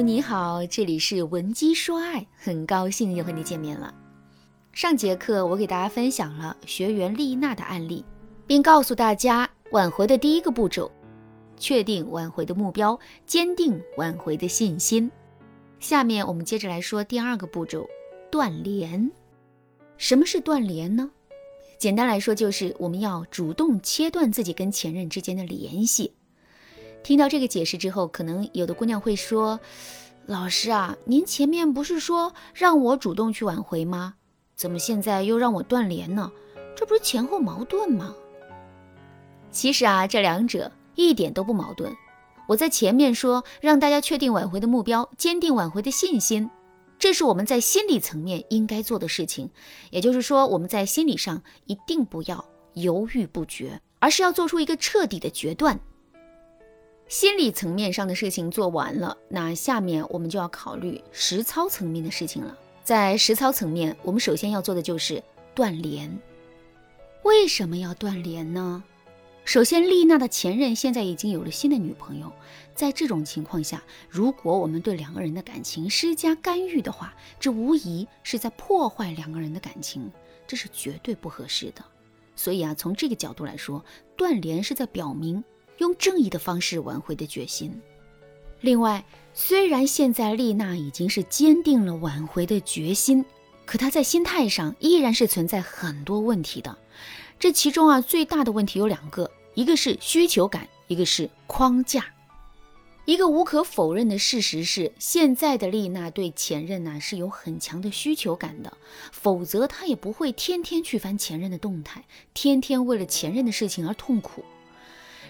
你好，这里是文姬说爱，很高兴又和你见面了。上节课我给大家分享了学员丽娜的案例，并告诉大家挽回的第一个步骤：确定挽回的目标，坚定挽回的信心。下面我们接着来说第二个步骤：断联。什么是断联呢？简单来说，就是我们要主动切断自己跟前任之间的联系。听到这个解释之后，可能有的姑娘会说：“老师啊，您前面不是说让我主动去挽回吗？怎么现在又让我断联呢？这不是前后矛盾吗？”其实啊，这两者一点都不矛盾。我在前面说让大家确定挽回的目标，坚定挽回的信心。这是我们在心理层面应该做的事情，也就是说，我们在心理上一定不要犹豫不决，而是要做出一个彻底的决断。心理层面上的事情做完了，那下面我们就要考虑实操层面的事情了。在实操层面，我们首先要做的就是断联。为什么要断联呢？首先，丽娜的前任现在已经有了新的女朋友，在这种情况下，如果我们对两个人的感情施加干预的话，这无疑是在破坏两个人的感情，这是绝对不合适的。所以啊，从这个角度来说，断联是在表明用正义的方式挽回的决心。另外，虽然现在丽娜已经是坚定了挽回的决心，可她在心态上依然是存在很多问题的。这其中啊，最大的问题有两个，一个是需求感，一个是框架。一个无可否认的事实是，现在的丽娜对前任呢是有很强的需求感的，否则她也不会天天去翻前任的动态，天天为了前任的事情而痛苦。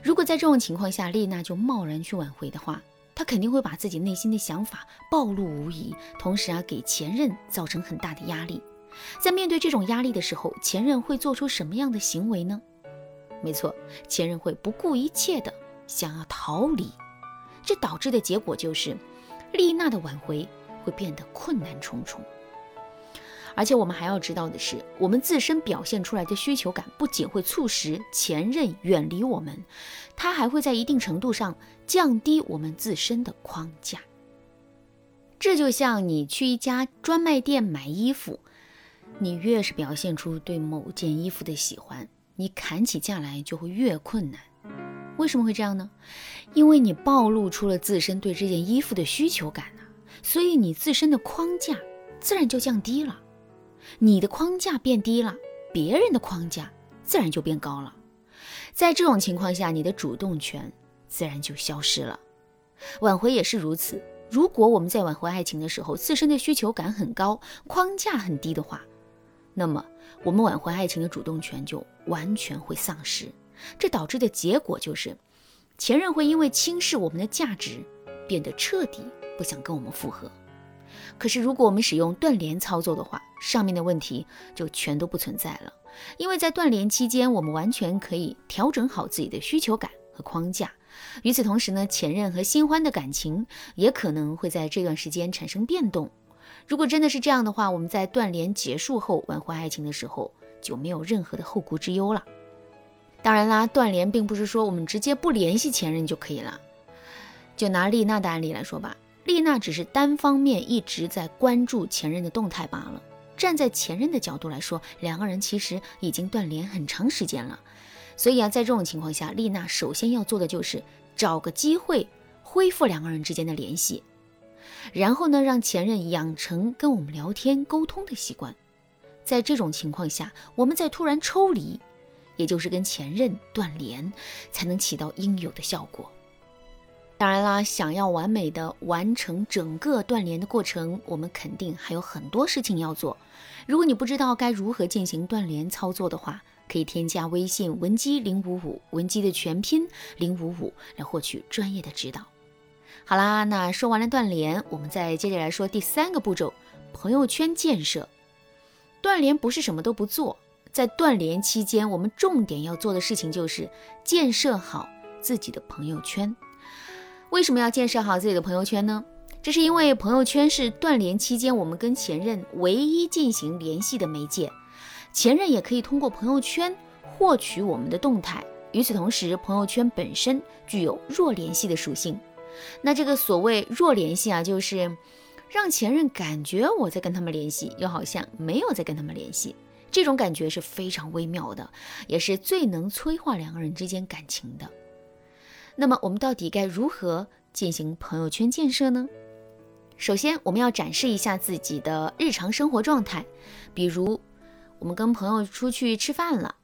如果在这种情况下，丽娜就贸然去挽回的话，她肯定会把自己内心的想法暴露无遗，同时啊，给前任造成很大的压力。在面对这种压力的时候，前任会做出什么样的行为呢？没错，前任会不顾一切的想要逃离，这导致的结果就是，丽娜的挽回会变得困难重重。而且我们还要知道的是，我们自身表现出来的需求感不仅会促使前任远离我们，它还会在一定程度上降低我们自身的框架。这就像你去一家专卖店买衣服。你越是表现出对某件衣服的喜欢，你砍起价来就会越困难。为什么会这样呢？因为你暴露出了自身对这件衣服的需求感啊，所以你自身的框架自然就降低了。你的框架变低了，别人的框架自然就变高了。在这种情况下，你的主动权自然就消失了。挽回也是如此。如果我们在挽回爱情的时候，自身的需求感很高，框架很低的话，那么，我们挽回爱情的主动权就完全会丧失，这导致的结果就是，前任会因为轻视我们的价值，变得彻底不想跟我们复合。可是，如果我们使用断联操作的话，上面的问题就全都不存在了，因为在断联期间，我们完全可以调整好自己的需求感和框架。与此同时呢，前任和新欢的感情也可能会在这段时间产生变动。如果真的是这样的话，我们在断联结束后挽回爱情的时候就没有任何的后顾之忧了。当然啦，断联并不是说我们直接不联系前任就可以了。就拿丽娜的案例来说吧，丽娜只是单方面一直在关注前任的动态罢了。站在前任的角度来说，两个人其实已经断联很长时间了。所以啊，在这种情况下，丽娜首先要做的就是找个机会恢复两个人之间的联系。然后呢，让前任养成跟我们聊天沟通的习惯，在这种情况下，我们再突然抽离，也就是跟前任断联，才能起到应有的效果。当然啦，想要完美的完成整个断联的过程，我们肯定还有很多事情要做。如果你不知道该如何进行断联操作的话，可以添加微信文姬零五五，文姬的全拼零五五，来获取专业的指导。好啦，那说完了断联，我们再接着来说第三个步骤：朋友圈建设。断联不是什么都不做，在断联期间，我们重点要做的事情就是建设好自己的朋友圈。为什么要建设好自己的朋友圈呢？这是因为朋友圈是断联期间我们跟前任唯一进行联系的媒介，前任也可以通过朋友圈获取我们的动态。与此同时，朋友圈本身具有弱联系的属性。那这个所谓弱联系啊，就是让前任感觉我在跟他们联系，又好像没有在跟他们联系，这种感觉是非常微妙的，也是最能催化两个人之间感情的。那么我们到底该如何进行朋友圈建设呢？首先，我们要展示一下自己的日常生活状态，比如我们跟朋友出去吃饭了，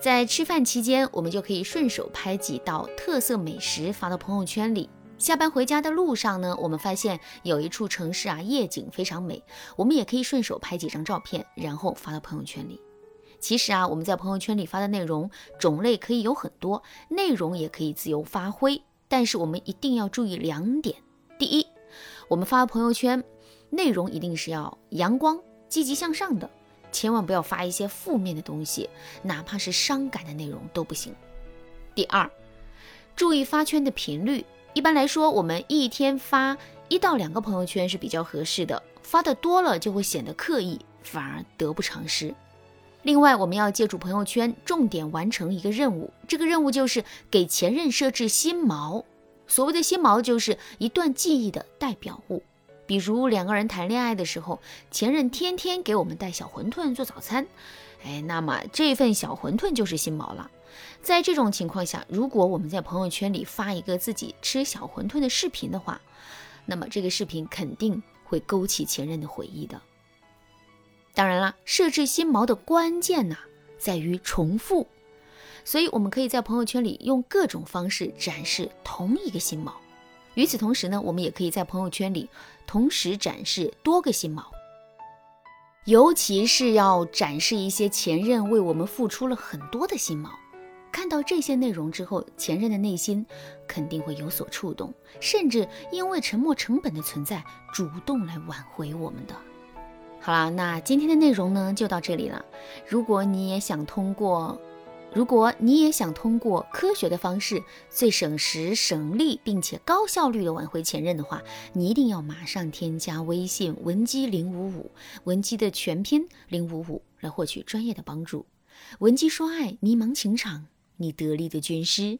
在吃饭期间，我们就可以顺手拍几道特色美食发到朋友圈里。下班回家的路上呢，我们发现有一处城市啊，夜景非常美，我们也可以顺手拍几张照片，然后发到朋友圈里。其实啊，我们在朋友圈里发的内容种类可以有很多，内容也可以自由发挥，但是我们一定要注意两点：第一，我们发朋友圈内容一定是要阳光、积极向上的，千万不要发一些负面的东西，哪怕是伤感的内容都不行。第二，注意发圈的频率，一般来说，我们一天发一到两个朋友圈是比较合适的，发的多了就会显得刻意，反而得不偿失。另外，我们要借助朋友圈重点完成一个任务，这个任务就是给前任设置新锚。所谓的新锚，就是一段记忆的代表物。比如两个人谈恋爱的时候，前任天天给我们带小馄饨做早餐，哎，那么这份小馄饨就是新锚了。在这种情况下，如果我们在朋友圈里发一个自己吃小馄饨的视频的话，那么这个视频肯定会勾起前任的回忆的。当然了，设置新锚的关键呢，在于重复。所以我们可以在朋友圈里用各种方式展示同一个新锚。与此同时呢，我们也可以在朋友圈里同时展示多个新锚。尤其是要展示一些前任为我们付出了很多的新锚。看到这些内容之后，前任的内心肯定会有所触动，甚至因为沉没成本的存在，主动来挽回我们的。好了，那今天的内容呢就到这里了。如果你也想通过，如果你也想通过科学的方式，最省时省力并且高效率的挽回前任的话，你一定要马上添加微信文姬零五五，文姬的全拼零五五，来获取专业的帮助。文姬说爱，迷茫情场，你得力的军师。